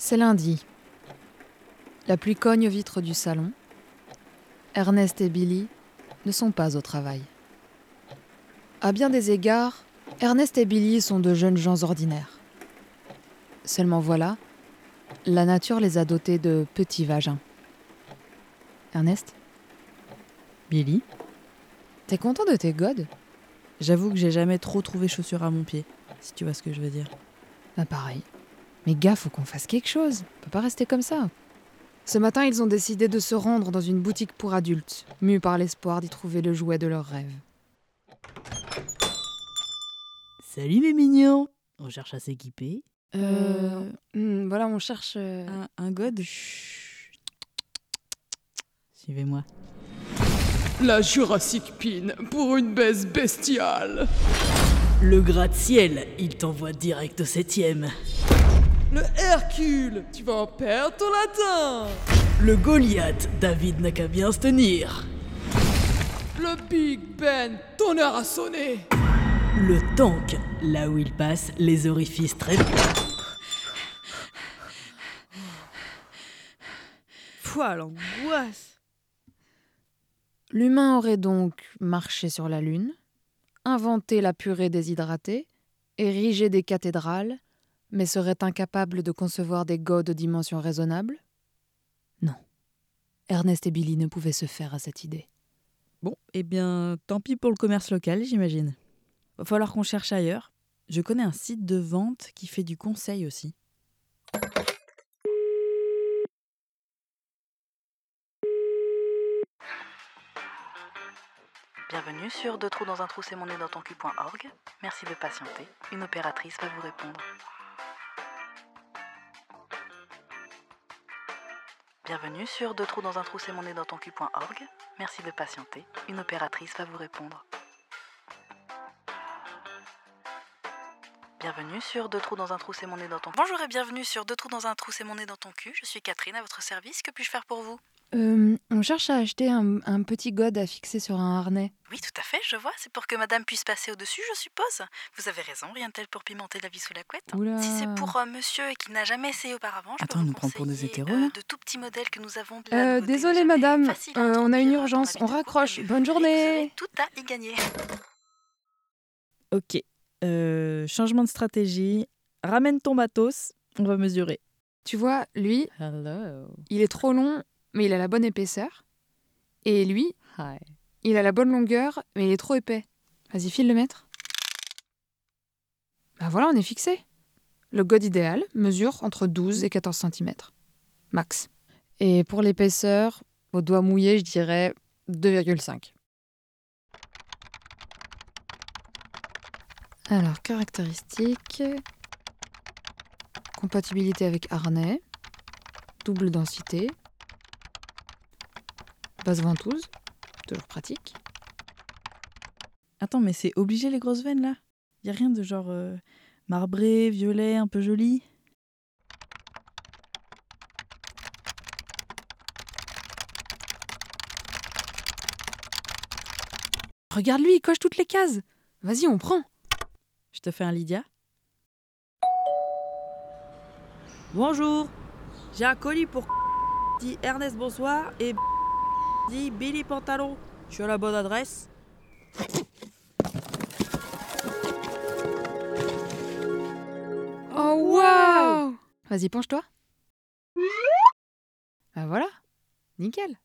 C'est lundi. La pluie cogne aux vitres du salon. Ernest et Billy ne sont pas au travail. À bien des égards, Ernest et Billy sont de jeunes gens ordinaires. Seulement voilà, la nature les a dotés de petits vagins. Ernest? Billy? T'es content de tes godes? J'avoue que j'ai jamais trop trouvé chaussures à mon pied, si tu vois ce que je veux dire. Bah pareil. Mais gars, faut qu'on fasse quelque chose. On peut pas rester comme ça. Ce matin, ils ont décidé de se rendre dans une boutique pour adultes, mus par l'espoir d'y trouver le jouet de leurs rêves. Salut mes mignons On cherche à s'équiper. Euh, hmm, voilà, on cherche. euh, Un, un god Suivez-moi. La Jurassic Pin pour une baisse bestiale. Le gratte-ciel, il t'envoie direct au septième. Le Hercule, tu vas en perdre ton latin. Le Goliath, David n'a qu'à bien se tenir. Le Big Ben, ton heure a sonné. Le tank, là où il passe, les orifices très... Pouah, l'angoisse L'humain aurait donc marché sur la Lune, inventé la purée déshydratée, érigé des cathédrales, mais serait incapable de concevoir des godes de dimension raisonnable Non. Ernest et Billy ne pouvaient se faire à cette idée. Bon, eh bien, tant pis pour le commerce local, j'imagine. Va falloir qu'on cherche ailleurs. Je connais un site de vente qui fait du conseil aussi. Bienvenue sur Deux trous dans un trou c'est mon nez dans ton cul.org. Merci de patienter. Une opératrice va vous répondre. Bienvenue sur Deux trous dans un trou c'est mon nez dans ton cul.org. Merci de patienter. Une opératrice va vous répondre. Bienvenue sur Deux trous dans un trou c'est mon nez dans ton Bonjour et bienvenue sur Deux trous dans un trou c'est mon nez dans ton cul. Je suis Catherine à votre service. Que puis-je faire pour vous? Euh, on cherche à acheter un, un petit gode à fixer sur un harnais. Oui, tout à fait, je vois. C'est pour que madame puisse passer au-dessus, je suppose. Vous avez raison, rien de tel pour pimenter la vie sous la couette. Oula. Si c'est pour euh, monsieur et qui n'a jamais essayé auparavant, je Attends, peux on vous nous prend pour des hétéros, euh, de tout petits modèles que nous avons de la Euh, désolée madame, facile euh, on a une urgence, on raccroche. Bonne journée. Vous avez tout à y gagner. Ok. Euh, changement de stratégie. Ramène ton matos. On va mesurer. Tu vois, lui, Hello. il est trop long, mais il a la bonne épaisseur. Et lui, Hi. il a la bonne longueur, mais il est trop épais. Vas-y, file le mètre. Bah voilà, on est fixé. Le gode idéal mesure entre 12 et 14 cm. Max. Et pour l'épaisseur, au doigt mouillé, je dirais 2,5. Alors, caractéristiques. Compatibilité avec harnais. Double densité. Basse ventouse. Toujours pratique. Attends, mais c'est obligé les grosses veines là? Y a rien de genre euh, marbré, violet, un peu joli? Regarde lui, il coche toutes les cases. Vas-y, on prend. Je te fais un Lydia Bonjour J'ai un colis pour dit Ernest bonsoir et dit Billy pantalon. Suis à la bonne adresse Oh waouh Vas-y, penche-toi. Bah voilà, nickel.